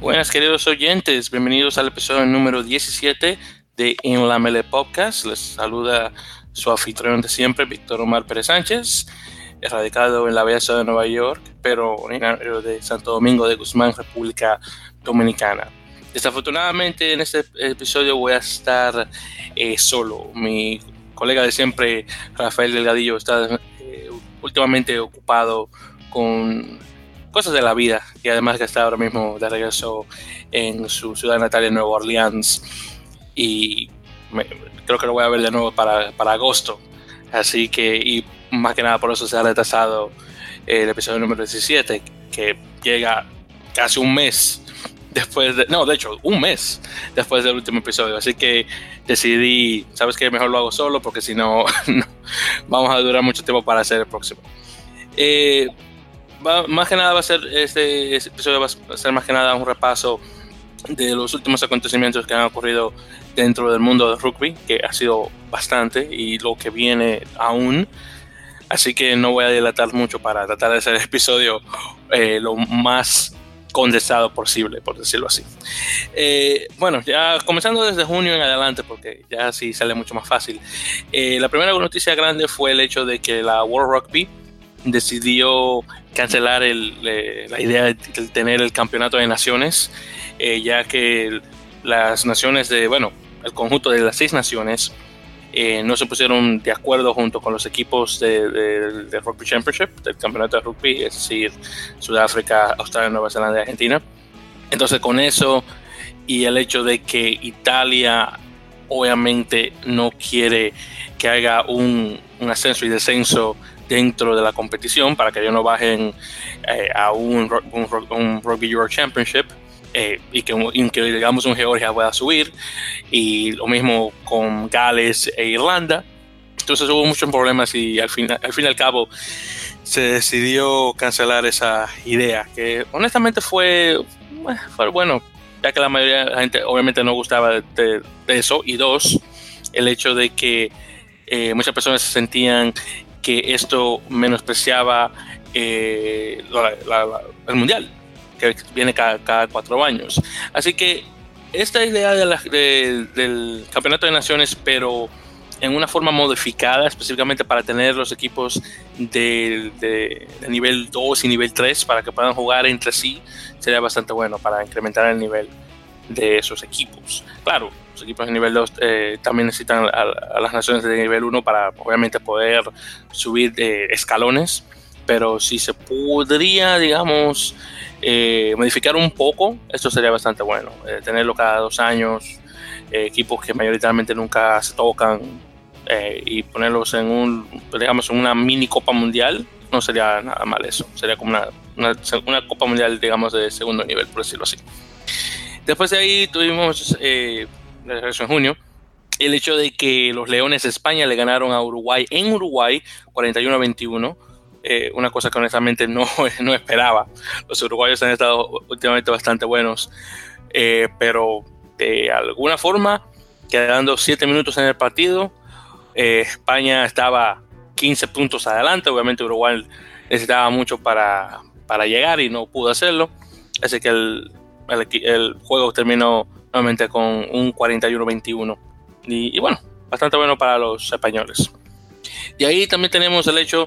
Buenas queridos oyentes, bienvenidos al episodio número 17 de En la Mele Podcast. Les saluda su anfitrión de siempre, Víctor Omar Pérez Sánchez, radicado en la bella de Nueva York, pero de Santo Domingo de Guzmán, República Dominicana. Desafortunadamente en este episodio voy a estar eh, solo. Mi colega de siempre, Rafael Delgadillo, está eh, últimamente ocupado con cosas de la vida y además que está ahora mismo de regreso en su ciudad natal en Nueva Orleans. Y creo que lo voy a ver de nuevo para, para, agosto. Así que y más que nada por eso se ha retrasado el episodio número 17 que llega casi un mes después de, no de hecho un mes después del último episodio. Así que decidí sabes que mejor lo hago solo porque si no, vamos a durar mucho tiempo para hacer el próximo eh, más que nada va a ser este, episodio va a ser más que nada un repaso de los últimos acontecimientos que han ocurrido dentro del mundo del rugby, que ha sido bastante, y lo que viene aún. Así que no voy a dilatar mucho para tratar de hacer el episodio eh, lo más condensado posible, por decirlo así. Eh, bueno, ya comenzando desde junio en adelante, porque ya así sale mucho más fácil. Eh, la primera noticia grande fue el hecho de que la World Rugby decidió cancelar la idea de tener el campeonato de naciones, eh, ya que las naciones de, bueno, el conjunto de las seis naciones eh, no se pusieron de acuerdo junto con los equipos de, Rugby Championship, del campeonato de rugby, es decir, Sudáfrica, Australia, Nueva Zelanda y Argentina. Entonces con eso y el hecho de que Italia obviamente no quiere que haga un, ascenso y descenso dentro de la competición para que ellos no bajen eh, a un, un, Rugby Europe Championship eh, y, que, digamos un Georgia pueda subir. Y lo mismo con Gales e Irlanda. Entonces hubo muchos problemas y al fin, al fin y al cabo se decidió cancelar esa idea que honestamente fue, fue bueno ya que la mayoría de la gente obviamente no gustaba de, eso. Y dos el hecho de que eh, muchas personas se sentían que esto menospreciaba eh, el mundial, que viene cada, cuatro años. Así que esta idea del campeonato de naciones, pero en una forma modificada, específicamente para tener los equipos de, de, nivel 2 y nivel 3 para que puedan jugar entre sí, sería bastante bueno para incrementar el nivel de esos equipos. Claro, los equipos de nivel 2 eh, también necesitan a, las naciones de nivel 1 para obviamente poder subir de escalones, pero si se podría, digamos, eh, modificar un poco, esto sería bastante bueno. Eh, tenerlo cada dos años, equipos que mayoritariamente nunca se tocan y ponerlos en un, digamos, en una mini Copa Mundial, no sería nada mal eso. Sería como una, una, Copa Mundial, digamos, de segundo nivel, por decirlo así. Después de ahí tuvimos, eh, en junio, el hecho de que los Leones de España le ganaron a Uruguay en Uruguay 41 a 21. Eh, una cosa que honestamente no, no esperaba. Los uruguayos han estado últimamente bastante buenos, eh, pero de alguna forma, quedando 7 minutos en el partido, eh, España estaba 15 puntos adelante. Obviamente Uruguay necesitaba mucho para, para llegar y no pudo hacerlo. Así que el, el, juego terminó nuevamente con un 41-21. Y, bueno, bastante bueno para los españoles. Y ahí también tenemos el hecho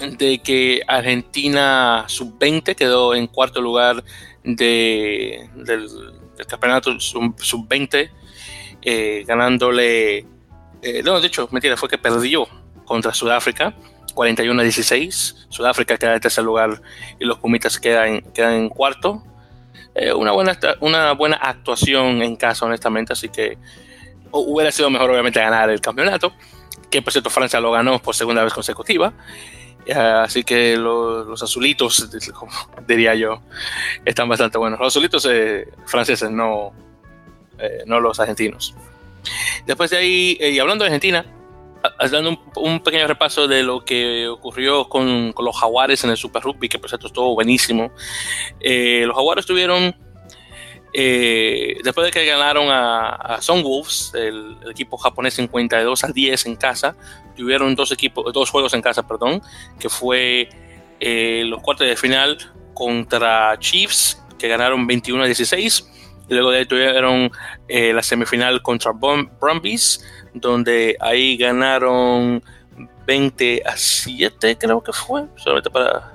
de que Argentina sub-20 quedó en cuarto lugar de, del, campeonato sub-20, eh, ganándole, eh, no, de hecho, mentira, fue que perdió contra Sudáfrica, 41 16. Sudáfrica queda en tercer lugar y los Pumitas quedan, quedan en cuarto. Eh, una, buena, una buena actuación en casa, honestamente, así que hubiera sido mejor obviamente ganar el campeonato, que por cierto Francia lo ganó por segunda vez consecutiva, así que los, azulitos, diría yo, están bastante buenos. Los azulitos eh, franceses, no, no los argentinos. Después de ahí, y hablando de Argentina, dando un, pequeño repaso de lo que ocurrió con, los jaguares en el Super Rugby, que por cierto estuvo buenísimo. Eh, los jaguares tuvieron Eh, después de que ganaron a, a Wolves, el, equipo japonés 52 a 10 en casa, tuvieron dos, equipos, dos juegos en casa, perdón, que fue eh, los cuartos de final contra Chiefs, que ganaron 21 a 16. Y luego de ahí tuvieron eh, la semifinal contra Brumbies, donde ahí ganaron 20 a 7, creo que fue, solamente para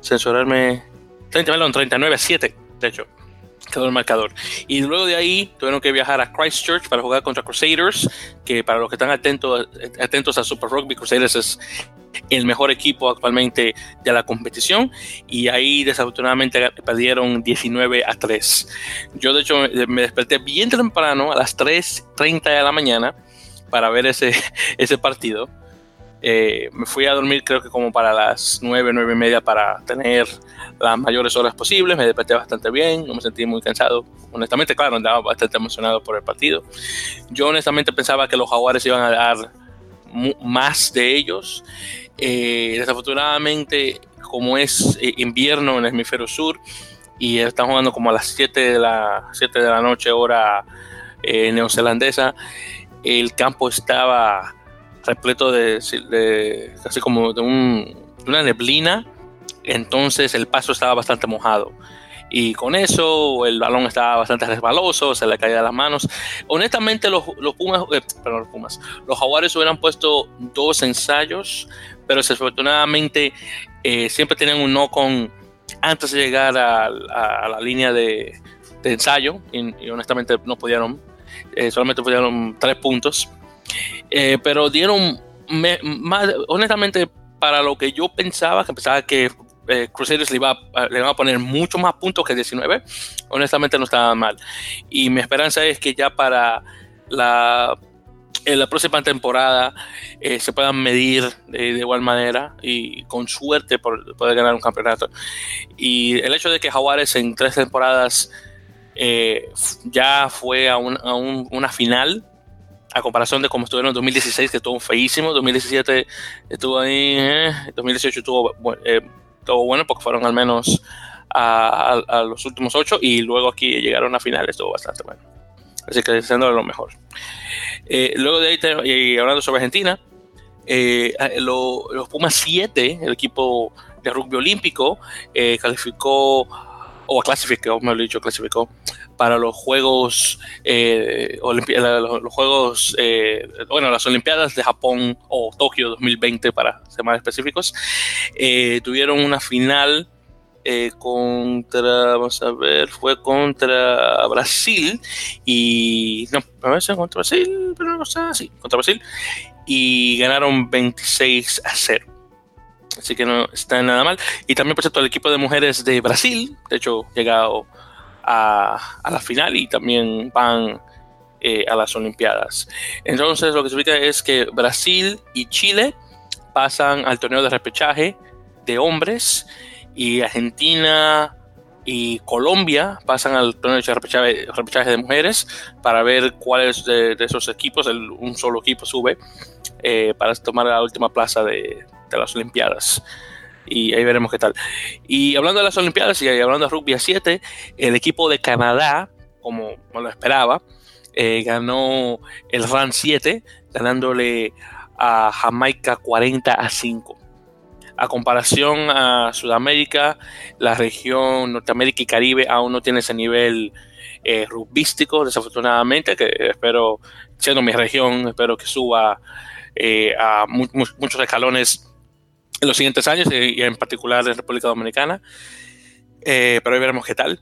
censurarme. 30, 39 a 7, de hecho quedó el marcador. Y luego de ahí tuvieron que viajar a Christchurch para jugar contra Crusaders, que para los que están atentos, atentos a Super Rugby, Crusaders es el mejor equipo actualmente de la competición y ahí desafortunadamente perdieron 19 a 3. Yo de hecho me desperté bien temprano a las 3.30 de la mañana para ver ese, ese partido. Eh, me fui a dormir creo que como para las 9, 9 y media para tener las mayores horas posibles, me desperté bastante bien, no me sentí muy cansado. Honestamente, claro, andaba bastante emocionado por el partido. Yo honestamente pensaba que los jaguares iban a dar más de ellos. Eh, desafortunadamente, como es eh, invierno en el hemisferio sur y están jugando como a las 7 de la, 7 de la noche hora eh, neozelandesa, el campo estaba repleto de, de casi como de, un, de una neblina entonces el paso estaba bastante mojado. Y con eso el balón estaba bastante resbaloso, se le caía de las manos. Honestamente, los, Pumas, eh, perdón, los Pumas, los Jaguares hubieran puesto dos ensayos, pero desafortunadamente eh, siempre tenían un no con antes de llegar a, la línea de, ensayo y, honestamente no pudieron, eh, solamente pudieron tres puntos. Pero dieron más, honestamente, para lo que yo pensaba, que pensaba que eh, Crusaders le, iba a, le a poner mucho más puntos que 19, honestamente no estaba mal. Y mi esperanza es que ya para la, en la próxima temporada eh, se puedan medir de, igual manera y con suerte poder ganar un campeonato. Y el hecho de que Jaguares en tres temporadas eh, ya fue a, una final a comparación de cómo estuvieron en 2016, que estuvo feísimo, 2017 estuvo ahí, 2018 estuvo estuvo bueno porque fueron al menos a, los últimos ocho y luego aquí llegaron a finales, estuvo bastante bueno. Así que siendo lo mejor. Eh, luego de ahí, y hablando sobre Argentina, eh, los Pumas 7, el equipo de rugby olímpico, eh, calificó, o clasificó, mejor dicho, clasificó para los Juegos, los, Juegos, bueno, las Olimpiadas de Japón o Tokio 2020 para ser más específicos, tuvieron una final contra, vamos a ver, fue contra Brasil y, no, a si contra Brasil, pero no sé, sí, contra Brasil y ganaron 26 a 0. Así que no está nada mal. Y también, por cierto, el equipo de mujeres de Brasil, de hecho, llegado a, la final y también van eh, a las Olimpiadas. Entonces lo que significa es que Brasil y Chile pasan al torneo de repechaje de hombres y Argentina y Colombia pasan al torneo de repechaje, de mujeres para ver cuáles de, esos equipos, un solo equipo sube eh, para tomar la última plaza de, de las Olimpiadas y ahí veremos qué tal. Y hablando de las Olimpiadas y hablando de rugby a 7, el equipo de Canadá, como lo esperaba, eh, ganó el RAN 7, ganándole a Jamaica 40 a 5. A comparación a Sudamérica, la región Norteamérica y Caribe aún no tiene ese nivel eh, rugbístico, desafortunadamente, que espero, siendo mi región, espero que suba eh, a muchos escalones en los siguientes años y en particular en República Dominicana. Eh, pero ahí veremos qué tal.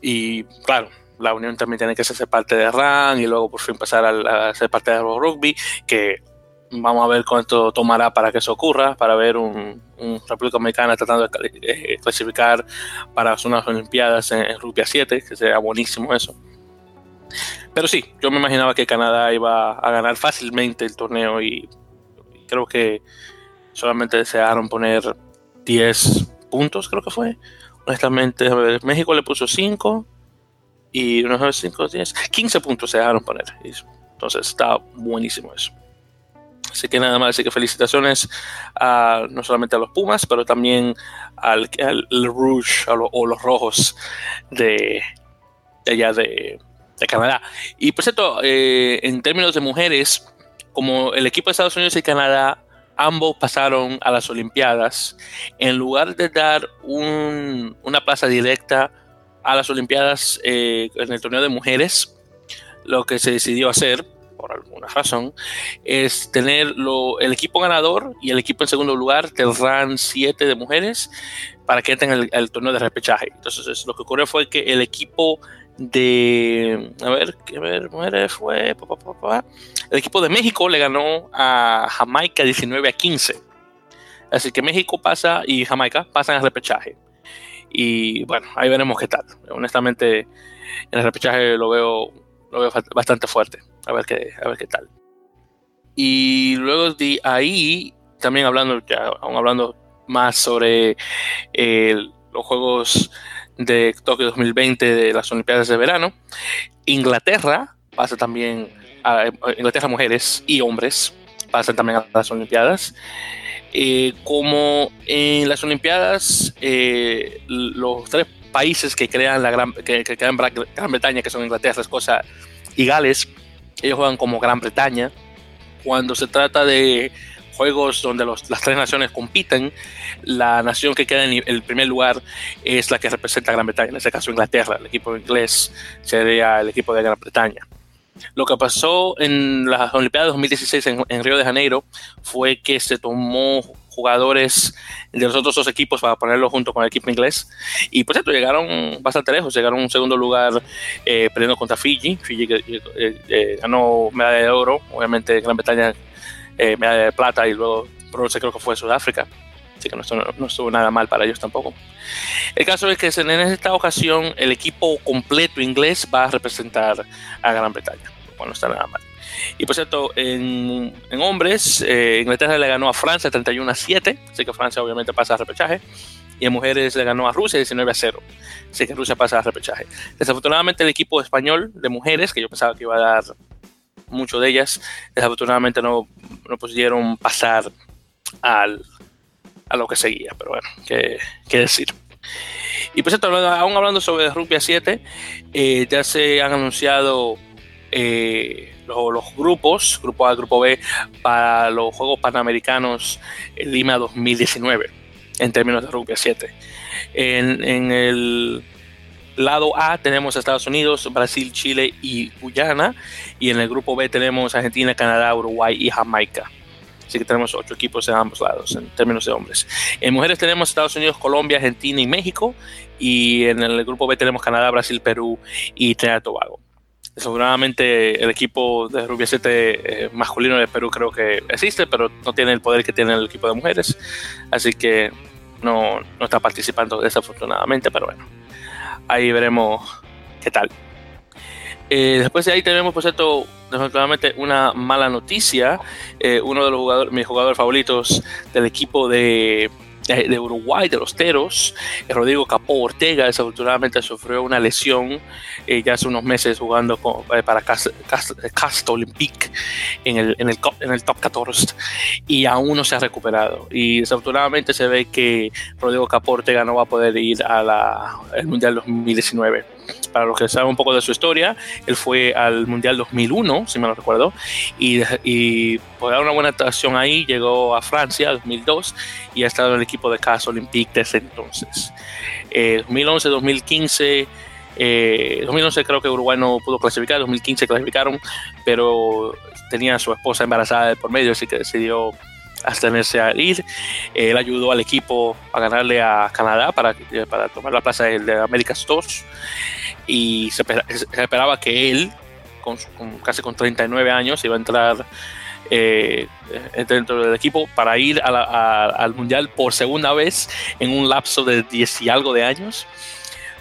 Y claro, la Unión también tiene que ser parte de RAN y luego por fin pasar a, ser parte de Rugby, que vamos a ver cuánto tomará para que eso ocurra, para ver un, República Dominicana tratando de eh, clasificar para unas Olimpiadas en, Rugby a 7, que sería buenísimo eso. Pero sí, yo me imaginaba que Canadá iba a ganar fácilmente el torneo y creo que solamente desearon poner 10 puntos, creo que fue. Honestamente, México le puso 5 y unos 5, 10, 15 puntos se dejaron poner. Entonces está buenísimo eso. Así que nada más, así que felicitaciones a, no solamente a los Pumas, pero también al, al Rouge o los rojos de, de allá de, Canadá. Y por cierto, eh, en términos de mujeres, como el equipo de Estados Unidos y Canadá ambos pasaron a las Olimpiadas, en lugar de dar una plaza directa a las Olimpiadas eh, en el torneo de mujeres, lo que se decidió hacer, por alguna razón, es tener el equipo ganador y el equipo en segundo lugar tendrán siete de mujeres para que entren el, el torneo de repechaje. Entonces, lo que ocurrió fue que el equipo de. A ver, a ver, mujeres fue. el equipo de México le ganó a Jamaica 19 a 15. Así que México pasa y Jamaica pasan al repechaje. Y bueno, ahí veremos qué tal. Honestamente, en el repechaje lo veo, lo veo bastante fuerte. A ver qué, a ver qué tal. Y luego de ahí, también hablando, ya, aún hablando más sobre eh, los Juegos de Tokio 2020 de las Olimpiadas de Verano. Inglaterra pasa también a Inglaterra mujeres y hombres pasan también a las Olimpiadas. Eh, como en las Olimpiadas, eh, los tres países que crean la gran, que, que crean Gran Bretaña, que son Inglaterra, Escocia y Gales, ellos juegan como Gran Bretaña. Cuando se trata de juegos donde las tres naciones compiten, la nación que queda en el primer lugar es la que representa a Gran Bretaña, en este caso Inglaterra, el equipo inglés sería el equipo de Gran Bretaña. Lo que pasó en las Olimpiadas 2016 en, Río de Janeiro fue que se tomó jugadores de los otros dos equipos para ponerlo junto con el equipo inglés. Y por cierto, llegaron bastante lejos, llegaron a un segundo lugar eh, perdiendo contra Fiji. Fiji eh, eh, ganó medalla de oro, obviamente Gran Bretaña eh, medalla de plata y luego bronce creo que fue Sudáfrica. Así que no estuvo, nada mal para ellos tampoco. El caso es que en esta ocasión el equipo completo inglés va a representar a Gran Bretaña. Bueno, no está nada mal. Y por cierto, en, hombres, eh, Inglaterra le ganó a Francia 31 a 7, así que Francia obviamente pasa al repechaje. Y en mujeres le ganó a Rusia 19 a 0, así que Rusia pasa al repechaje. Desafortunadamente el equipo español de mujeres, que yo pensaba que iba a dar mucho de ellas, desafortunadamente no, no pudieron pasar al, a lo que seguía, pero bueno, qué, qué decir. Y pues esto, aún hablando sobre 7, eh, ya se han anunciado eh, los, grupos, grupo A, grupo B, para los Juegos Panamericanos en Lima 2019, en términos de Rugby 7. En, en el lado A tenemos Estados Unidos, Brasil, Chile y Guyana. Y en el grupo B tenemos Argentina, Canadá, Uruguay y Jamaica. Así que tenemos ocho equipos en ambos lados en términos de hombres. En mujeres tenemos Estados Unidos, Colombia, Argentina y México. Y en el grupo B tenemos Canadá, Brasil, Perú y Trinidad y Tobago. Desafortunadamente el equipo de rugby 7 eh, masculino de Perú creo que existe, pero no tiene el poder que tiene el equipo de mujeres. Así que no, no está participando desafortunadamente, pero bueno ahí veremos qué tal. Eh, después de ahí tenemos, por cierto, desafortunadamente una mala noticia. Eh, uno de los jugadores, mis jugadores favoritos del equipo de de Uruguay, de los Teros. Eh, Rodrigo Capó Ortega desafortunadamente sufrió una lesión eh, ya hace unos meses jugando para Cast, Olympique en el, en, el, en el top 14 y aún no se ha recuperado. Y desafortunadamente se ve que Rodrigo Capó Ortega no va a poder ir al Mundial 2019 para los que saben un poco de su historia, él fue al Mundial 2001, si me lo recuerdo, y, y por dar una buena actuación ahí, llegó a Francia 2002 y ha estado en el equipo de Casa Olympique desde entonces. 2011, 2015... 2011 creo que Uruguay no pudo clasificar, 2015 clasificaron, pero tenía a su esposa embarazada por medio, así que decidió abstenerse a ir. Él ayudó al equipo a ganarle a Canadá para, para tomar la plaza de America's 2 y se, esperaba que él, con, casi con 39 años, iba a entrar eh, dentro del equipo para ir al Mundial por segunda vez en un lapso de 10 y algo de años.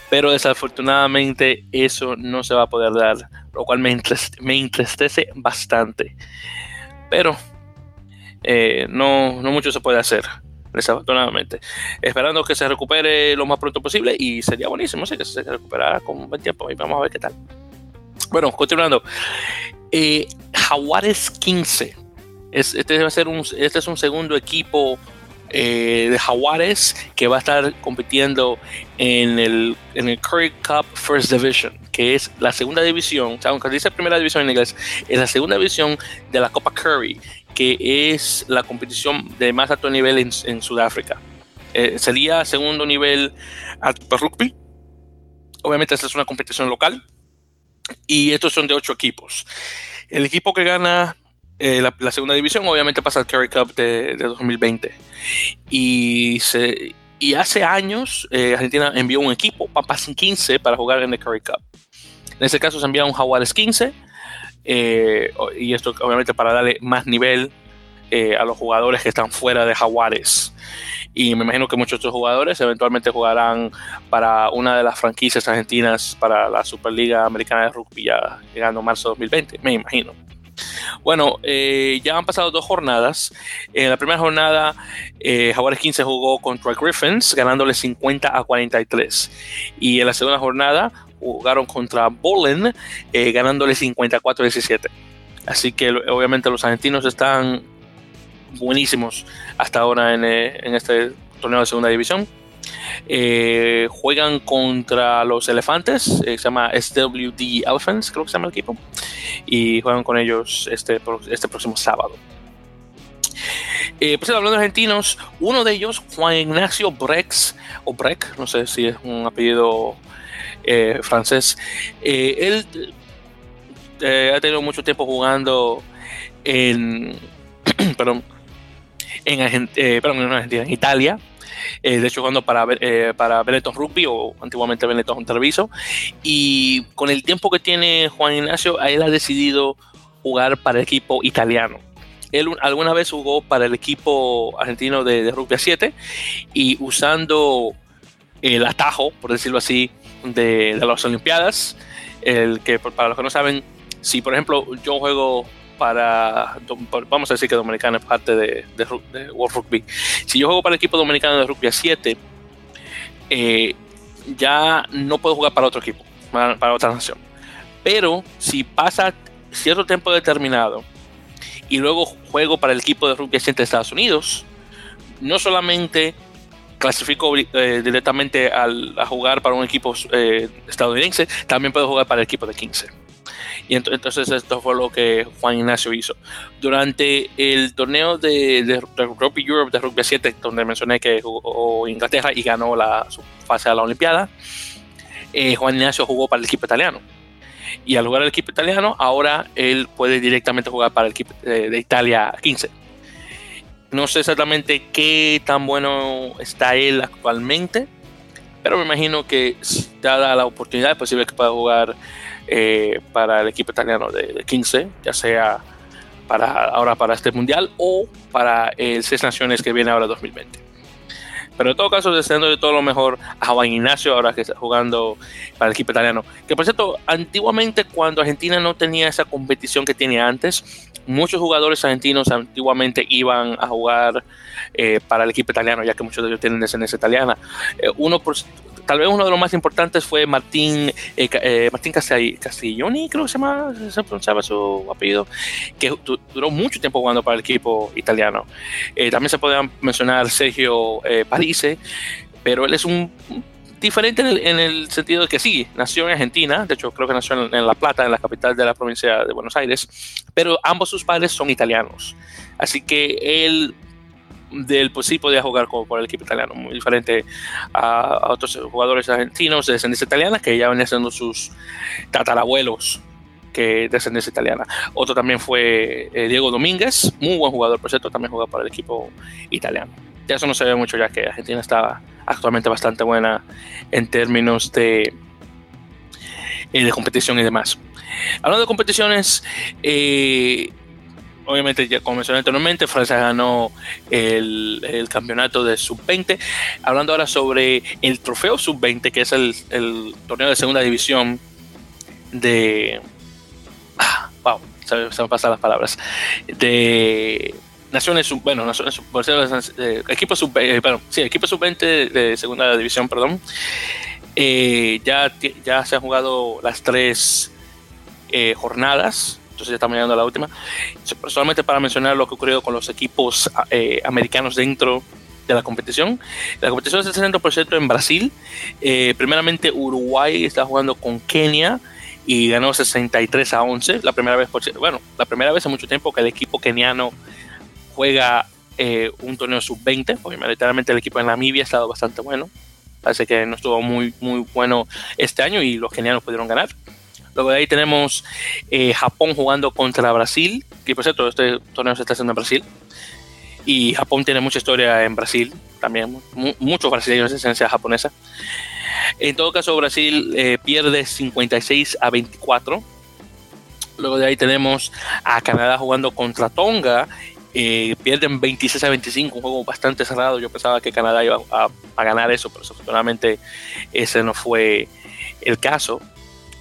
Pero desafortunadamente eso no se va a poder dar, lo cual me, me entristece bastante. Pero eh, no, no mucho se puede hacer desafortunadamente. Esperando que se recupere lo más pronto posible y sería buenísimo, que se recuperara con buen tiempo y vamos a ver qué tal. Bueno, continuando. Eh, Jaguares 15. este, va a ser un, este es un segundo equipo eh, de Jaguares que va a estar compitiendo en el, en el Curry Cup First Division, que es la segunda división, o sea, aunque dice primera división en inglés, es la segunda división de la Copa Curry, que es la competición de más alto nivel en, Sudáfrica. Eh, sería segundo nivel al rugby. Obviamente esta es una competición local. Y estos son de ocho equipos. El equipo que gana eh, la, segunda división obviamente pasa al Curry Cup de, 2020. Y, hace años eh, Argentina envió un equipo, Papas 15, para jugar en el Curry Cup. En ese caso se envía un Jaguares 15. Eh, y esto obviamente para darle más nivel a los jugadores que están fuera de Jaguares. Y me imagino que muchos de estos jugadores eventualmente jugarán para una de las franquicias argentinas para la Superliga Americana de Rugby ya llegando a marzo de 2020, me imagino. Bueno, eh, ya han pasado dos jornadas. En la primera jornada, eh, Jaguares 15 jugó contra Griffins, ganándole 50 a 43. Y en la segunda jornada jugaron contra Bolen, eh, ganándole 54 a 17. Así que obviamente los argentinos están buenísimos hasta ahora en, eh, en este torneo de segunda división. Eh, juegan contra los elefantes, eh, se llama SWD Elephants, creo que se llama el equipo, y juegan con ellos este, este próximo sábado. Pues hablando de argentinos, uno de ellos, Juan Ignacio Brex, o Breck, no sé si es un apellido francés, él ha tenido mucho tiempo jugando en, perdón, en, perdón, en Argentina, en Italia, eh, de hecho jugando para, eh, para Benetton Rugby o antiguamente Benetton Televiso. Y con el tiempo que tiene Juan Ignacio, él ha decidido jugar para el equipo italiano. Él alguna vez jugó para el equipo argentino de, Rugby 7 y usando el atajo, por decirlo así, de, de las Olimpiadas, el que para los que no saben, si por ejemplo yo juego para, vamos a decir que Dominicana es parte de, World Rugby. Si yo juego para el equipo dominicano de Rugby a 7, eh, ya no puedo jugar para otro equipo, para, otra nación. Pero si pasa cierto tiempo determinado y luego juego para el equipo de Rugby a 7 de Estados Unidos, no solamente clasifico eh, directamente al, a jugar para un equipo eh, estadounidense, también puedo jugar para el equipo de 15. Y entonces esto fue lo que Juan Ignacio hizo. Durante el torneo de, Rugby Europe de Rugby 7, donde mencioné que jugó Inglaterra y ganó la, su fase a la Olimpiada, eh, Juan Ignacio jugó para el equipo italiano. Y al jugar el equipo italiano, ahora él puede directamente jugar para el equipo de, Italia 15. No sé exactamente qué tan bueno está él actualmente, pero me imagino que dada la oportunidad es posible que pueda jugar eh, para el equipo italiano de, 15, ya sea para ahora para este mundial o para el Seis Naciones que viene ahora 2020. Pero en todo caso, deseando de todo lo mejor a Juan Ignacio, ahora que está jugando para el equipo italiano. Que por cierto, antiguamente cuando Argentina no tenía esa competición que tiene antes, muchos jugadores argentinos antiguamente iban a jugar eh, para el equipo italiano, ya que muchos de ellos tienen descendencia italiana. Eh, uno por, tal vez uno de los más importantes fue Martín, eh, eh Martín Castiglioni, creo que se, llama, se pronunciaba su apellido, que duró mucho tiempo jugando para el equipo italiano. Eh, también se podía mencionar Sergio eh, Parise, pero él es un diferente en el, sentido de que sí, nació en Argentina, de hecho creo que nació en, La Plata, en la capital de la provincia de Buenos Aires, pero ambos sus padres son italianos. Así que él del pues sí podía jugar con, el equipo italiano, muy diferente a, otros jugadores argentinos de descendencia italiana que ya venían siendo sus tatarabuelos que de descendencia italiana. Otro también fue eh, Diego Domínguez, muy buen jugador, por cierto, también jugaba para el equipo italiano. Ya eso no se ve mucho ya que Argentina está actualmente bastante buena en términos de, eh, de competición y demás. Hablando de competiciones, eh, obviamente, ya como mencioné anteriormente, Francia ganó el, campeonato de sub-20. Hablando ahora sobre el trofeo sub-20, que es el, torneo de segunda división de. Ah, wow, se, me pasan las palabras. De Naciones Sub. Bueno, Naciones Sub. Eh, equipo sub eh, sí, equipo sub-20 de, segunda división, perdón. Eh, ya, ya se han jugado las tres jornadas entonces ya estamos llegando a la última. Solamente para mencionar lo que ha ocurrido con los equipos eh, americanos dentro de la competición. La competición es el 60% en Brasil. Eh, primeramente Uruguay está jugando con Kenia y ganó 63 a 11. La primera vez, bueno, la primera vez en mucho tiempo que el equipo keniano juega eh, un torneo sub-20, porque literalmente el equipo de Namibia ha estado bastante bueno. Parece que no estuvo muy, muy bueno este año y los kenianos pudieron ganar. Luego de ahí tenemos eh, Japón jugando contra Brasil, que por cierto, este torneo se está haciendo en Brasil. Y Japón tiene mucha historia en Brasil, también muchos brasileños de esencia japonesa. En todo caso, Brasil eh, pierde 56 a 24. Luego de ahí tenemos a Canadá jugando contra Tonga. Eh, pierden 26 a 25, un juego bastante cerrado. Yo pensaba que Canadá iba a, a ganar eso, pero desafortunadamente ese no fue el caso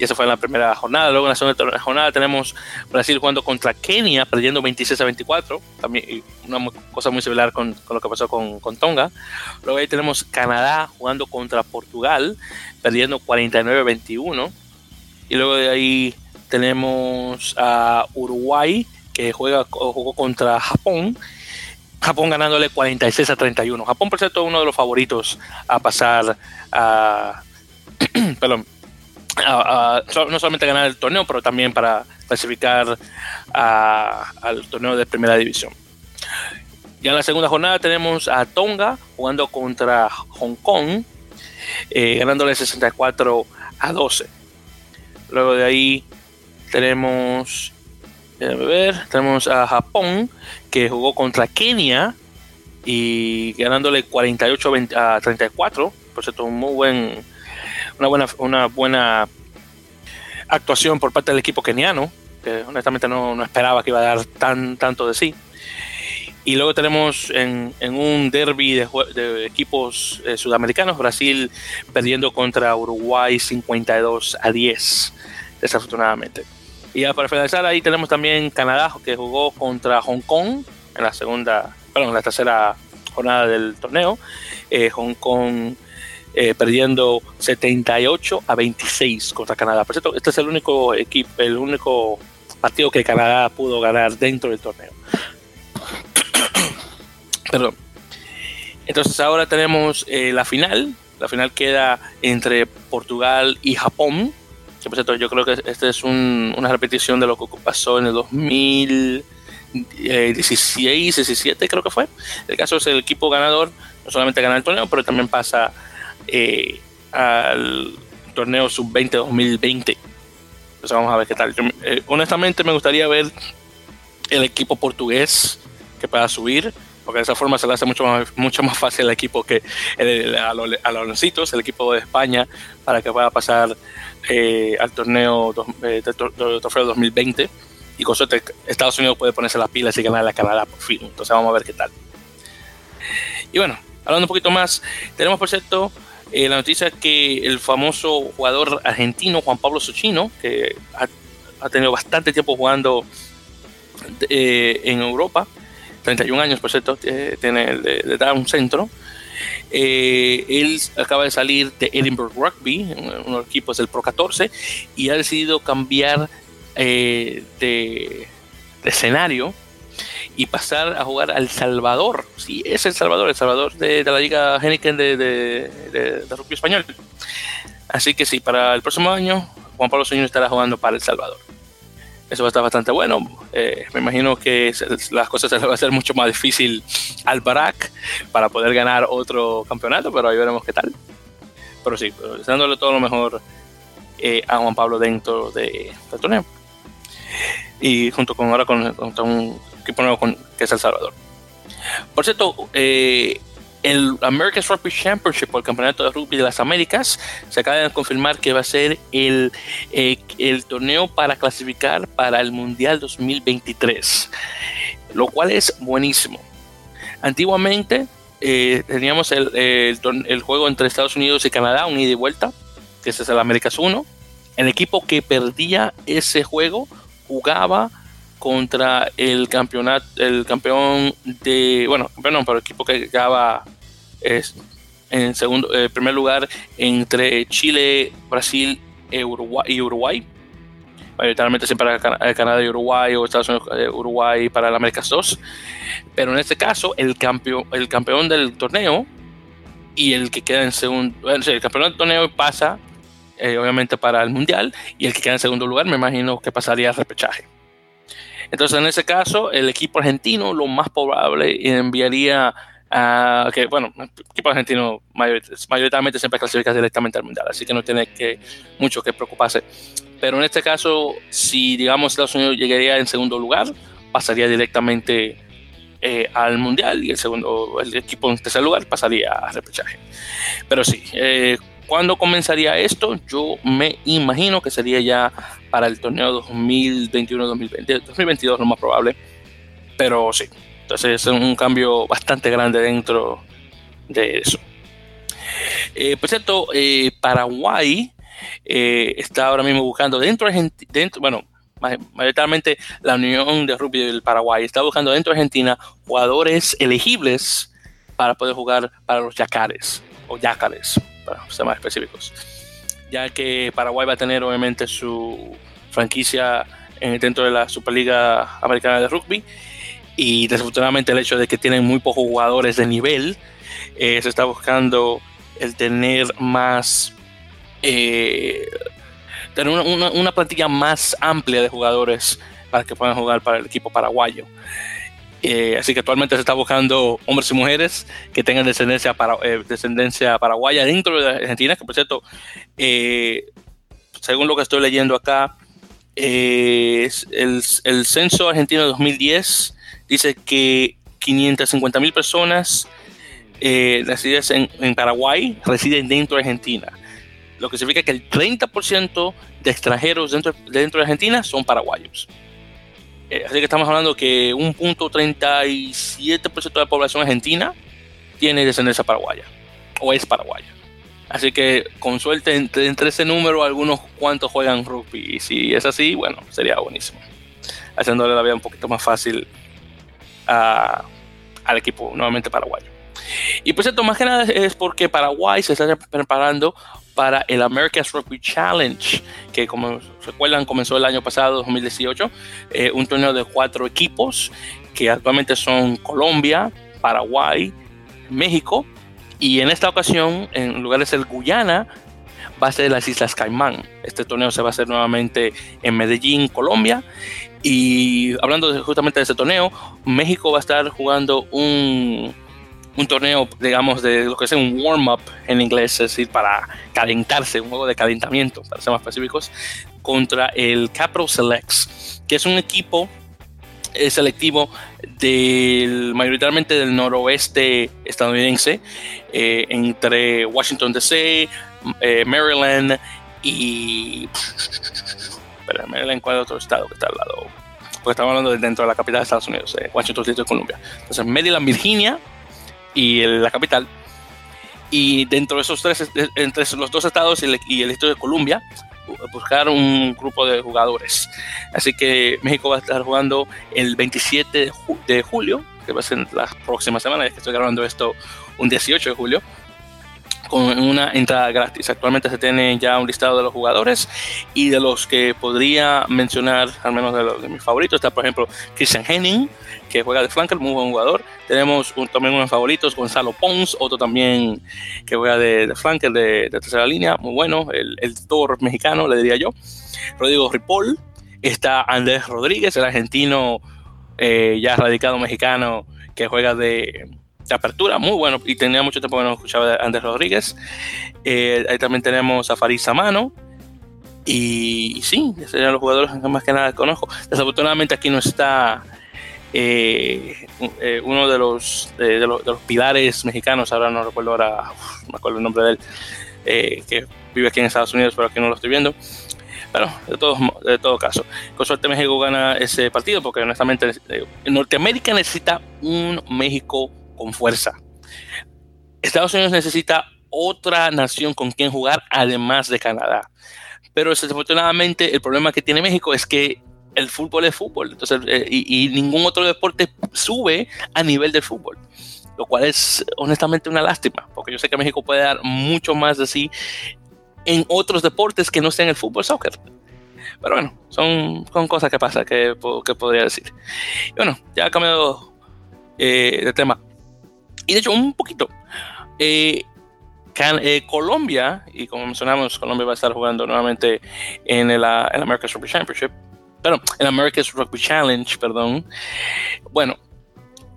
y eso fue en la primera jornada. Luego en la segunda jornada tenemos Brasil jugando contra Kenia, perdiendo 26 a 24. También una cosa muy similar con, lo que pasó con, Tonga. Luego ahí tenemos Canadá jugando contra Portugal, perdiendo 49 a 21. Y luego de ahí tenemos a Uruguay, que juega, jugó contra Japón. Japón ganándole 46 a 31. Japón, por cierto, uno de los favoritos a pasar a. perdón, no solamente ganar el torneo, pero también para clasificar al torneo de primera división. Ya en la segunda jornada tenemos a Tonga jugando contra Hong Kong, eh, ganándole 64 a 12. Luego de ahí tenemos, ver, tenemos a Japón que jugó contra Kenia y ganándole 48 a 34. Por cierto, un muy buen una buena, una buena actuación por parte del equipo keniano, que honestamente no, esperaba que iba a dar tan, tanto de sí. Y luego tenemos en, un derby de, equipos eh, sudamericanos, Brasil perdiendo contra Uruguay 52 a 10, desafortunadamente. Y ya para finalizar, ahí tenemos también Canadá, que jugó contra Hong Kong en la segunda, perdón, en la tercera jornada del torneo. Eh, Hong Kong eh, perdiendo 78 a 26 contra Canadá. Por cierto, este es el único equipo, el único partido que Canadá pudo ganar dentro del torneo. Perdón. Entonces ahora tenemos eh, la final. La final queda entre Portugal y Japón. Por cierto, yo creo que este es una repetición de lo que pasó en el 2016, 17 creo que fue. El caso es el equipo ganador no solamente gana el torneo, pero también pasa eh, al torneo sub-20 2020. Entonces vamos a ver qué tal. Eh, honestamente me gustaría ver el equipo portugués que pueda subir, porque de esa forma se le hace mucho más, mucho más fácil al equipo que a, los, a el equipo de España, para que pueda pasar eh, al torneo del trofeo 2020. Y con suerte Estados Unidos puede ponerse las pilas y ganar a Canadá por fin. Entonces vamos a ver qué tal. Y bueno, hablando un poquito más, tenemos por cierto eh, la noticia es que el famoso jugador argentino Juan Pablo Sochino, que ha, tenido bastante tiempo jugando eh, en Europa, 31 años por cierto, tiene de, dar un centro. Eh, él acaba de salir de Edinburgh Rugby, uno de los equipos del Pro 14, y ha decidido cambiar de escenario y pasar a jugar al Salvador. Sí, es El Salvador, El Salvador de, la Liga Heineken de, de, rugby español. Así que sí, para el próximo año, Juan Pablo Sueño estará jugando para El Salvador. Eso va a estar bastante bueno. Eh, me imagino que las cosas se le va a hacer mucho más difícil al Barak para poder ganar otro campeonato, pero ahí veremos qué tal. Pero sí, dándole todo lo mejor eh, a Juan Pablo dentro de, del torneo. Y junto con ahora con, con un equipo con, que es El Salvador. Por cierto, eh, el American Rugby Championship, o el Campeonato de Rugby de las Américas, se acaba de confirmar que va a ser el, eh, el torneo para clasificar para el Mundial 2023, lo cual es buenísimo. Antiguamente eh, teníamos el, el, juego entre Estados Unidos y Canadá, un ida y vuelta, que es el Américas 1. El equipo que perdía ese juego jugaba contra el campeonato, el campeón de, bueno, campeón no, pero el equipo que llegaba es en segundo, eh, primer lugar entre Chile, Brasil Uruguay, y Uruguay. mayoritariamente siempre para Canadá y Uruguay o Estados Unidos, eh, Uruguay para el Américas 2. Pero en este caso, el campeón, el campeón del torneo y el que queda en segundo, el campeón del torneo pasa eh, obviamente para el mundial y el que queda en segundo lugar me imagino que pasaría al repechaje. Entonces en ese caso el equipo argentino lo más probable enviaría a que bueno, el equipo argentino mayoritariamente siempre clasifica directamente al mundial, así que no tiene que mucho que preocuparse. Pero en este caso, si digamos Estados Unidos llegaría en segundo lugar, pasaría directamente eh, al mundial y el segundo, el equipo en tercer lugar pasaría a repechaje. Pero sí, eh, ¿cuándo comenzaría esto? Yo me imagino que sería ya para el torneo 2021-2020, 2022 lo más probable, pero sí, entonces es un cambio bastante grande dentro de eso. Eh, por cierto, eh, Paraguay está ahora mismo buscando dentro, dentro bueno, mayoritariamente la Unión de Rugby del Paraguay está buscando dentro de Argentina jugadores elegibles para poder jugar para los yacares o yacares, para ser más específicos. Ya que Paraguay va a tener obviamente su franquicia dentro de la Superliga Americana de Rugby y desafortunadamente el hecho de que tienen muy pocos jugadores de nivel, eh, se está buscando el tener más eh, tener una, plantilla más amplia de jugadores para que puedan jugar para el equipo paraguayo. Eh, así que actualmente se está buscando hombres y mujeres que tengan descendencia, eh, descendencia paraguaya dentro de Argentina, que por cierto, eh, según lo que estoy leyendo acá, el, el, censo argentino de 2010 dice que 550 mil personas nacidas en, en Paraguay residen dentro de Argentina lo que significa que el 30% de extranjeros dentro, dentro de Argentina son paraguayos. Eh, así que estamos hablando que un punto 37% de la población argentina tiene descendencia paraguaya o es paraguaya. Así que con suerte entre, ese número algunos cuantos juegan rugby y si es así, bueno, sería buenísimo. Haciéndole la vida un poquito más fácil al equipo nuevamente paraguayo. Y pues esto más que nada es porque Paraguay se está preparando para el America's Rugby Challenge, que como recuerdan comenzó el año pasado, 2018, eh, un torneo de cuatro equipos que actualmente son Colombia, Paraguay, México, y en esta ocasión, en lugar de ser Guyana, va a ser las Islas Caimán. Este torneo se va a hacer nuevamente en Medellín, Colombia. Y hablando justamente de ese torneo, México va a estar jugando un, un torneo, digamos, de lo que es un warm-up en inglés, es decir, para calentarse, un juego de calentamiento, para ser más específicos, contra el Capital Selects, que es un equipo eh, selectivo del mayoritariamente del noroeste estadounidense, eh, entre Washington DC, eh, Maryland y. Espera, Maryland, ¿cuál es otro estado que está al lado? Porque estamos hablando de dentro de la capital de Estados Unidos, Washington DC, Columbia. Entonces, Maryland, Virginia, y la capital. Y dentro de esos tres, entre los dos estados y el, y de Colombia, buscar un grupo de jugadores. Así que México va a estar jugando el 27 de, julio, que va a ser la próxima semana, ya que estoy grabando esto un 18 de julio, con una entrada gratis. Actualmente se tiene ya un listado de los jugadores y de los que podría mencionar, al menos de, los, de mis favoritos, está por ejemplo Christian Henning, que juega de flanker, muy buen jugador. Tenemos también unos favoritos, Gonzalo Pons, otro también que juega de, de flanker de, tercera línea, muy bueno, el, el mexicano, le diría yo. Rodrigo Ripoll, está Andrés Rodríguez, el argentino eh, ya radicado mexicano que juega de, apertura, muy bueno, y tenía mucho tiempo que no escuchaba de Andrés Rodríguez. Eh, ahí también tenemos a Farid Samano. Y, sí, serían los jugadores que más que nada conozco. Desafortunadamente aquí no está eh, eh, uno de los, de, los, pilares mexicanos, ahora no recuerdo ahora, me acuerdo el nombre de él, eh, que vive aquí en Estados Unidos, pero aquí no lo estoy viendo. Pero de todo, de todo caso, con suerte México gana ese partido porque honestamente Norteamérica necesita un México con fuerza. Estados Unidos necesita otra nación con quien jugar además de Canadá. Pero desafortunadamente el problema que tiene México es que el fútbol es fútbol. Entonces, eh, y, ningún otro deporte sube a nivel del fútbol. Lo cual es honestamente una lástima, porque yo sé que México puede dar mucho más de sí en otros deportes que no sean el fútbol soccer. Pero bueno, son, cosas que pasan que, que podría decir. Y bueno, ya ha cambiado eh, de tema. Y de hecho, un poquito. Eh, eh, Colombia, y como mencionamos, Colombia va a estar jugando nuevamente en el, ah, America's Rugby Championship, pero en America's Rugby Challenge, perdón. Bueno,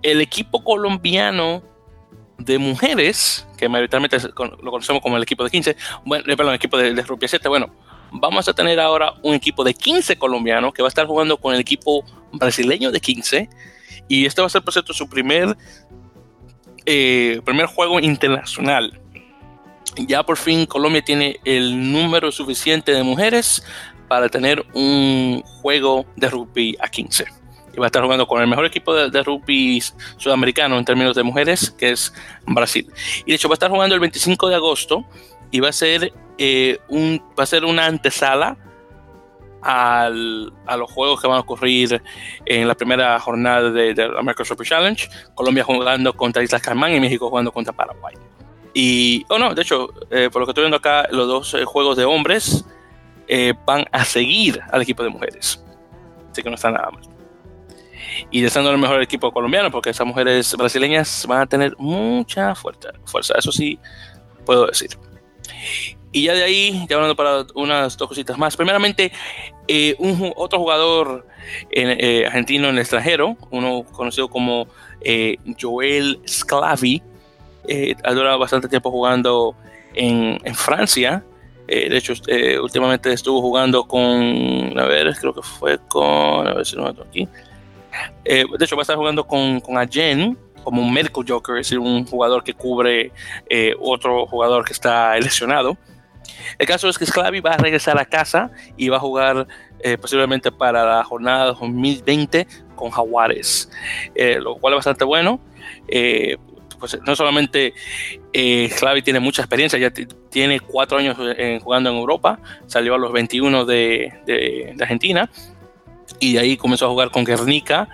el equipo colombiano de mujeres, que mayoritariamente lo conocemos como el equipo de 15, bueno, perdón, el equipo de, de rugby 7, bueno, vamos a tener ahora un equipo de 15 colombianos que va a estar jugando con el equipo brasileño de 15 y este va a ser, por cierto, su primer, eh, primer juego internacional. Ya por fin Colombia tiene el número suficiente de mujeres para tener un juego de rugby a 15. Y va a estar jugando con el mejor equipo de, rugby sudamericano en términos de mujeres, que es Brasil. Y de hecho va a estar jugando el 25 de agosto y va a ser, eh, un, va a ser una antesala al, a los juegos que van a ocurrir en la primera jornada de, la American Super Challenge. Colombia jugando contra Islas Caimán y México jugando contra Paraguay. Y, oh no, de hecho, eh, por lo que estoy viendo acá, los dos eh, juegos de hombres eh, van a seguir al equipo de mujeres. Así que no está nada mal. Y deseando el mejor equipo colombiano, porque esas mujeres brasileñas van a tener mucha fuerza. fuerza eso sí, puedo decir. Y ya de ahí, ya hablando para unas dos cositas más. Primeramente, eh, un, otro jugador eh, argentino en el extranjero, uno conocido como eh, Joel Sclavi, ha durado bastante tiempo jugando en, en Francia. de hecho, últimamente estuvo jugando con, a ver, creo que fue con, a ver si no lo aquí. de hecho, va a estar jugando con, con Agen, como un medical joker, es decir, un jugador que cubre otro jugador que está lesionado. El caso es que Sclavi va a regresar a casa y va a jugar eh, posiblemente para la jornada 2020 con Jaguares, eh, lo cual es bastante bueno. Eh, pues no solamente Sclavi tiene mucha experiencia, ya tiene cuatro años jugando en Europa, salió a los 21 de, Argentina y de ahí comenzó a jugar con Guernica,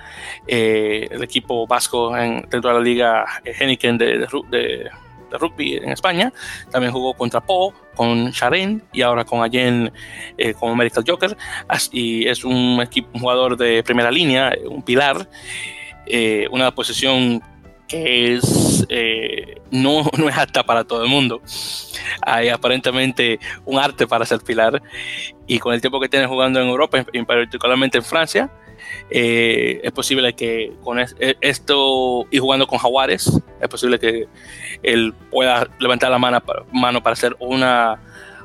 el equipo vasco dentro de la liga Heineken de, de de rugby en España. También jugó contra Po, con Sharen y ahora con Allen eh, Medical Joker. Y es un, equipo, un jugador de primera línea, un pilar, eh, una posición que es, eh, no, no es apta para todo el mundo. Hay aparentemente un arte para ser pilar y con el tiempo que tiene jugando en Europa, y particularmente en Francia, eh, es posible que con e, esto y jugando con Jaguares, es posible que él pueda levantar la mano mano para hacer una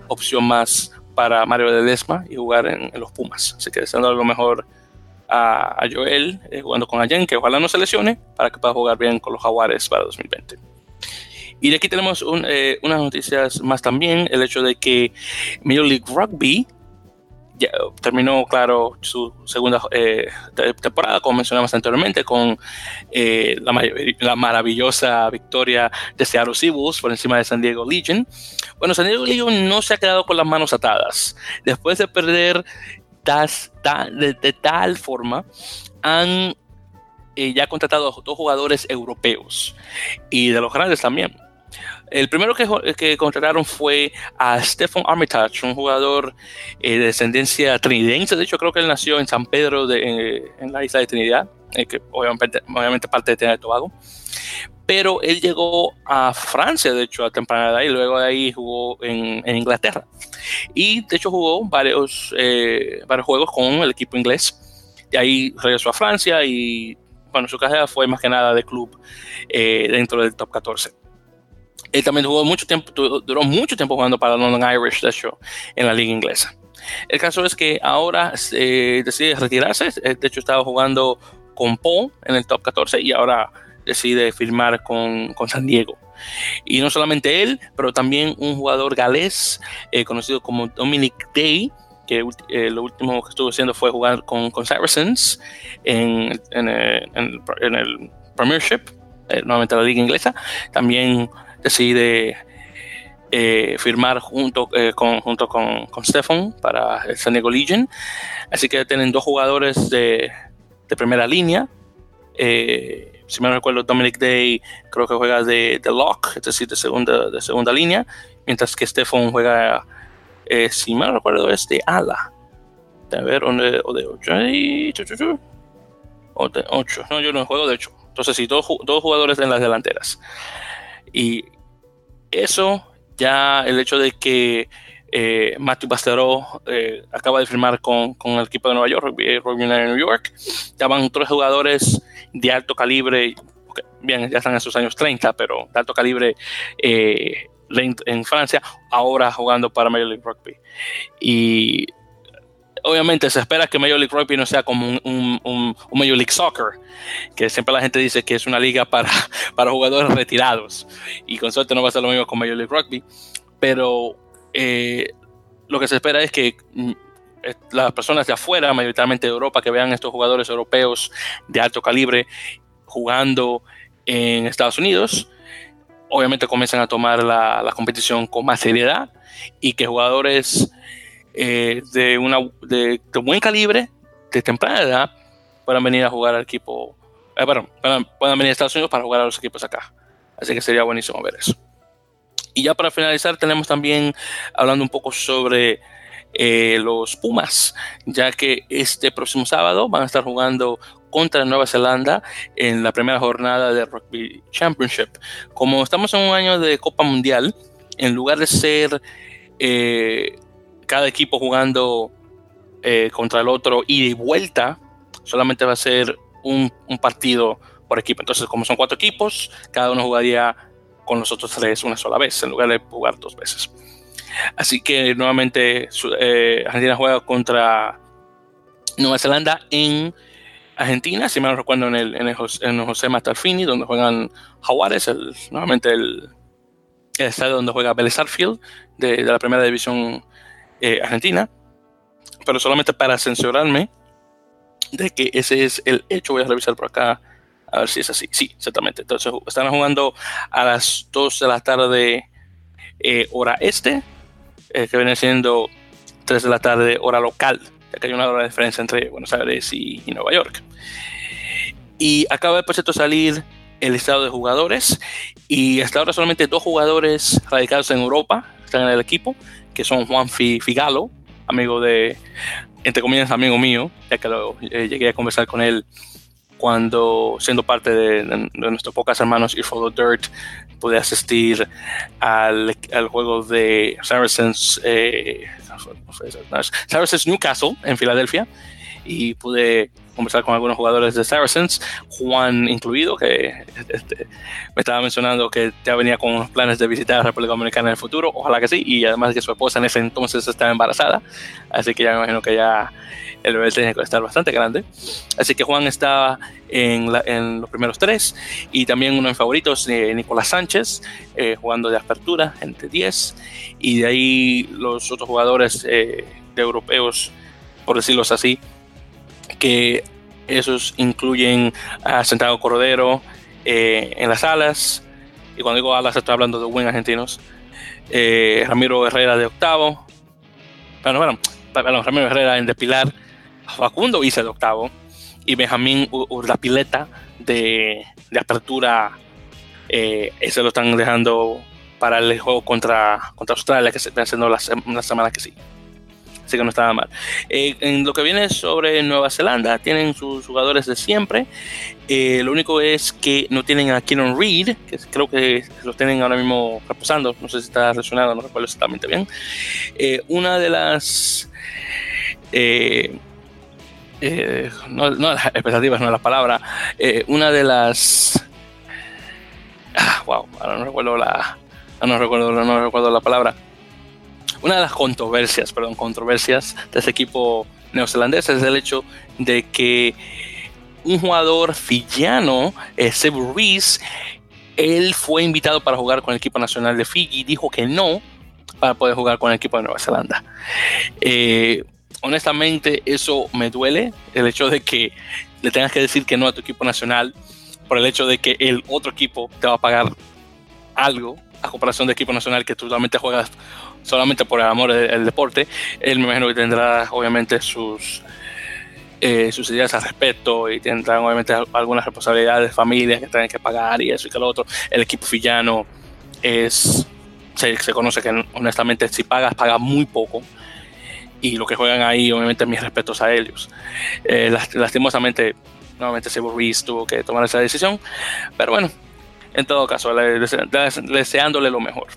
opción más para Mario de Desma y jugar en, los Pumas. Así que deseando lo mejor a, Joel eh, jugando con Allen, que ojalá no se lesione para que pueda jugar bien con los Jaguares para 2020. Y de aquí tenemos eh, unas noticias más también, el hecho de que Major League Rugby terminó, claro, su segunda eh, temporada, como mencionamos anteriormente, con eh, la, maravillosa victoria de Seattle Seahawks por encima de San Diego Legion. Bueno, San Diego Legion no se ha quedado con las manos atadas. Después de perder de, tal forma, han eh, ya contratado a dos jugadores europeos y de los grandes también. El primero que, que contrataron fue a Stephen Armitage, un jugador eh, de descendencia trinitense. De hecho, creo que él nació en San Pedro, de, en la isla de Trinidad, eh, que obviamente, obviamente parte de Trinidad y Tobago. Pero él llegó a Francia, de hecho, a temprana edad, y luego de ahí jugó en, en Inglaterra. Y de hecho jugó varios, eh, varios juegos con el equipo inglés. De ahí regresó a Francia y bueno, su carrera fue más que nada de club dentro del top 14. Él también jugó mucho tiempo, duró mucho tiempo jugando para London Irish, de hecho, en la liga inglesa. El caso es que ahora eh, decide retirarse. Eh, de hecho, estaba jugando con Paul en el top 14 y ahora decide firmar con, con San Diego. Y no solamente él, pero también un jugador galés eh, conocido como Dominic Day, que lo último que estuvo haciendo fue jugar con, con Saracens en, en, en, el Premiership, nuevamente la liga inglesa. También decide eh, firmar junto, eh, con, junto con, con Stefan para el San Diego Legion. Así que tienen dos jugadores de, de primera línea. Eh, si me recuerdo, Dominic Day creo que juega de, de, lock, es decir, de segunda, de segunda línea, mientras que Stefan juega, si me recuerdo, es de ala. A ver, o de, o de 8. O de 8. No, yo no juego de 8. Entonces, sí, dos, dos jugadores en las delanteras. Y eso, ya el hecho de que eh, Matthew Bastero eh, acaba de firmar con, con, el equipo de Nueva York, Rugby, Rugby United New York. Ya van tres jugadores de alto calibre, bien, ya están en sus años 30, pero de alto calibre eh, en Francia, ahora jugando para Major League Rugby. Y obviamente se espera que Major League Rugby no sea como un, Major League Soccer, que siempre la gente dice que es una liga para, para jugadores retirados. Y con suerte no va a ser lo mismo con Major League Rugby. Pero eh, lo que se espera es que mm, las personas de afuera, mayoritariamente de Europa, que vean estos jugadores europeos de alto calibre jugando en Estados Unidos, obviamente comienzan a tomar la, la competición con más seriedad y que jugadores eh, de, una, buen calibre, de temprana edad, puedan venir a jugar al equipo, eh, puedan venir a Estados Unidos para jugar a los equipos acá. Así que sería buenísimo ver eso. Y ya para finalizar, tenemos también hablando un poco sobre eh, los Pumas, ya que este próximo sábado van a estar jugando contra Nueva Zelanda en la primera jornada de Rugby Championship. Como estamos en un año de Copa Mundial, en lugar de ser eh, cada equipo jugando eh, contra el otro y de vuelta, solamente va a ser un, partido por equipo. Entonces, como son cuatro equipos, cada uno jugaría con los otros tres una sola vez, en lugar de jugar dos veces. Así que nuevamente eh, Argentina juega contra Nueva Zelanda en Argentina, si me recuerdo, en el, en el, José, en donde juegan Jaguares, el, nuevamente el, el, estadio donde juega Vélez de, la primera división eh, argentina. Pero solamente para censurarme de que ese es el hecho, voy a revisar por acá a ver si es así. Sí, exactamente. Entonces están jugando a las 2 de la tarde eh, hora este, eh, que viene siendo 3 de la tarde hora local, ya que hay una hora de diferencia entre Buenos Aires y, y Nueva York. Y acaba de por cierto salir el listado de jugadores y hasta ahora solamente dos jugadores radicados en Europa están en el equipo, que son Juan Figalo, amigo de, entre comillas, amigo mío, ya que lo, eh, llegué a conversar con él cuando siendo parte de, nuestros pocos hermanos y Follow Dirt pude asistir al, al juego de Saracens, eh, Saracens Newcastle en Filadelfia y pude conversar con algunos jugadores de Saracens, Juan incluido, que este, me estaba mencionando que ya venía con unos planes de visitar a la República Dominicana en el futuro, ojalá que sí, y además que su esposa en ese entonces estaba embarazada, así que ya me imagino que ya el bebé tiene que estar bastante grande. Así que Juan estaba en, la, en los primeros tres y también uno en favoritos, eh, Nicolás Sánchez, eh, jugando de apertura entre 10 y de ahí los otros jugadores eh, de europeos, por decirlo así, que esos incluyen a Santiago Cordero en las alas, y cuando digo alas estoy hablando de buen argentinos, Ramiro Herrera de octavo, bueno, bueno, Ramiro Herrera en de pilar, Facundo hice de octavo y Benjamín Urdapileta de, de apertura. Eh, ese lo están dejando para el juego contra, contra Australia que se está haciendo la, la semana que sí. Así que no estaba mal. Eh, en lo que viene sobre Nueva Zelanda, tienen sus jugadores de siempre. Eh, lo único es que no tienen a Kieran Reed, que creo que los tienen ahora mismo reposando. No sé si está relacionado, no recuerdo exactamente bien. Eh, una de las. Eh, eh, no, no, las expectativas, no las palabras, eh, una de las... Ah, wow, ahora no recuerdo la... No recuerdo, no recuerdo la palabra. Una de las controversias, perdón, controversias de este equipo neozelandés es el hecho de que un jugador fillano, eh, Seb Ruiz, él fue invitado para jugar con el equipo nacional de Fiji, dijo que no para poder jugar con el equipo de Nueva Zelanda. Eh, honestamente eso me duele, el hecho de que le tengas que decir que no a tu equipo nacional por el hecho de que el otro equipo te va a pagar algo a comparación de equipo nacional que tú solamente juegas solamente por el amor del deporte. Él me imagino que tendrá obviamente sus, eh, sus ideas al respecto y tendrán obviamente algunas responsabilidades de familias que tienen que pagar y eso y que lo otro. El equipo fillano es, se, se conoce que honestamente si pagas, pagas muy poco y lo que juegan ahí, obviamente mis respetos a ellos. Eh, lastimosamente, nuevamente Sebo Ruiz tuvo que tomar esa decisión, pero bueno, en todo caso, deseándole lo mejor.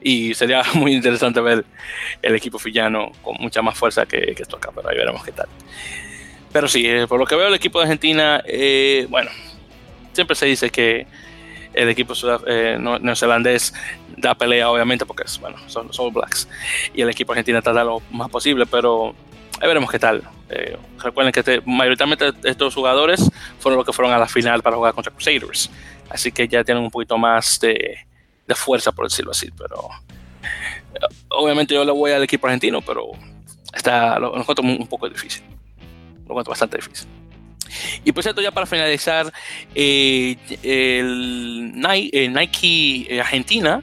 Y sería muy interesante ver el equipo fillano con mucha más fuerza que, esto acá, pero ahí veremos qué tal. Pero sí, eh, por lo que veo el equipo de Argentina, eh, bueno, siempre se dice que el equipo eh, neozelandés da pelea, obviamente, porque bueno, son los All Blacks. Y el equipo argentino trata lo más posible, pero ahí veremos qué tal. Eh, recuerden que este, mayoritariamente estos jugadores fueron los que fueron a la final para jugar contra Crusaders. Así que ya tienen un poquito más de, fuerza, por decirlo así. Pero eh, obviamente yo le voy al equipo argentino, pero está, lo, lo encuentro un poco difícil. Lo encuentro bastante difícil. Y por cierto, ya para finalizar, eh, el eh, Nike, Argentina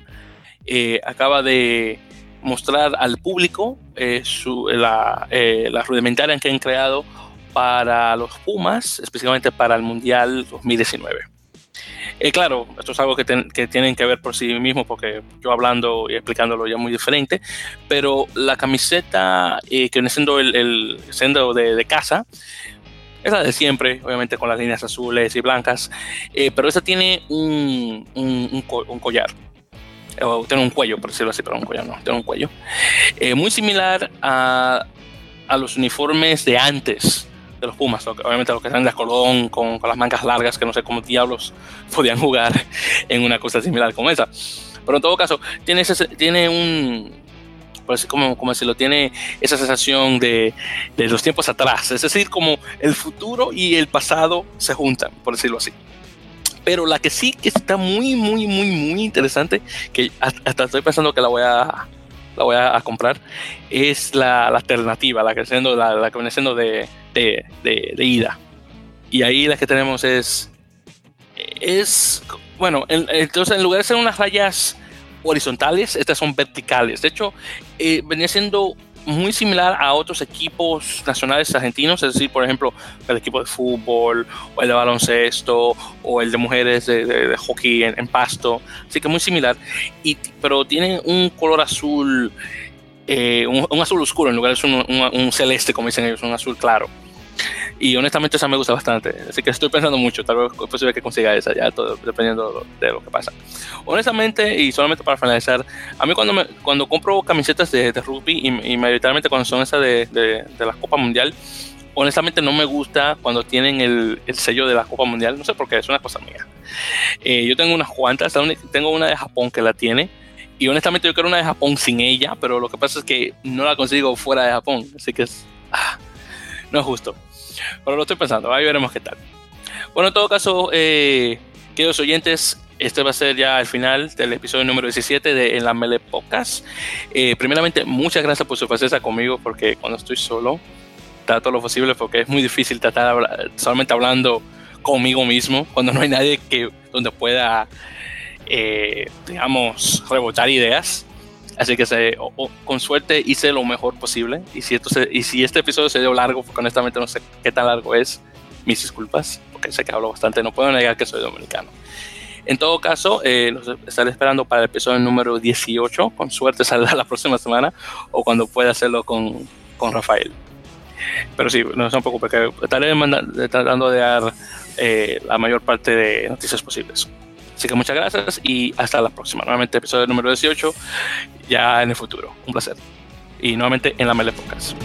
acaba de mostrar al público la, la, rudimentaria que han creado para los Pumas, específicamente para el Mundial 2019. Claro, esto es algo que, tienen que ver por sí mismos, porque yo hablando y explicándolo ya muy diferente, pero la camiseta que viene siendo el, el siendo de, de casa, es la de siempre, obviamente con las líneas azules y blancas, eh, pero esta tiene un, un, collar. O tiene un cuello, por decirlo así, pero un collar no, tiene un cuello. Eh, muy similar a, a, los uniformes de antes de los Pumas, obviamente los que están de Colón con, con las mangas largas, que no sé cómo diablos podían jugar en una cosa similar como esa. Pero en todo caso, tiene, ese, tiene un, como, como si lo tiene esa sensación de, de, los tiempos atrás, es decir, como el futuro y el pasado se juntan, por decirlo así. Pero la que sí que está muy, muy, muy, muy interesante, que hasta estoy pensando que la voy a, la voy a, comprar, es la, alternativa, la que, siendo, la, que viene siendo de, de, de, ida. Y ahí la que tenemos es, es bueno, entonces en lugar de ser unas rayas horizontales, estas son verticales. De hecho, eh, venía siendo muy similar a otros equipos nacionales argentinos, es decir, por ejemplo, el equipo de fútbol, o el de baloncesto, o el de mujeres de, hockey en, pasto, así que muy similar, y, pero tiene un color azul, eh, un, azul oscuro en lugar de un, celeste, como dicen ellos, un azul claro. Y honestamente esa me gusta bastante. Así que estoy pensando mucho. Tal vez es posible que consiga esa ya, todo, dependiendo de lo que pasa. Honestamente, y solamente para finalizar, a mí cuando, me, cuando compro camisetas de, de rugby, y, mayoritariamente cuando son esas de, de, de, la Copa Mundial, honestamente no me gusta cuando tienen el, el, sello de la Copa Mundial. No sé por qué, es una cosa mía. Eh, yo tengo unas cuantas, tengo una de Japón que la tiene. Y honestamente yo quiero una de Japón sin ella, pero lo que pasa es que no la consigo fuera de Japón. Así que es... Ah, no es justo. Pero lo estoy pensando, ahí veremos qué tal. Bueno, en todo caso, eh, queridos oyentes, este va a ser ya el final del episodio número 17 de En la Mele Podcast. Eh, primeramente, muchas gracias por su paciencia conmigo, porque cuando estoy solo, trato lo posible, porque es muy difícil tratar solamente hablando conmigo mismo, cuando no hay nadie que donde pueda, eh, digamos, rebotar ideas. Así que se, con suerte hice lo mejor posible. Y si, esto y si este episodio se dio largo, porque honestamente no sé qué tan largo es, mis disculpas, porque sé que hablo bastante, no puedo negar que soy dominicano. En todo caso, eh, los estaré esperando para el episodio número 18. Con suerte saldrá la próxima semana o cuando pueda hacerlo con, con Rafael. Pero sí, no se preocupen, que estaré tratando de dar eh, la mayor parte de noticias posibles. Así que muchas gracias y hasta la próxima. Nuevamente, episodio número 18, ya en el futuro. Un placer. Y nuevamente en la Mele Podcast.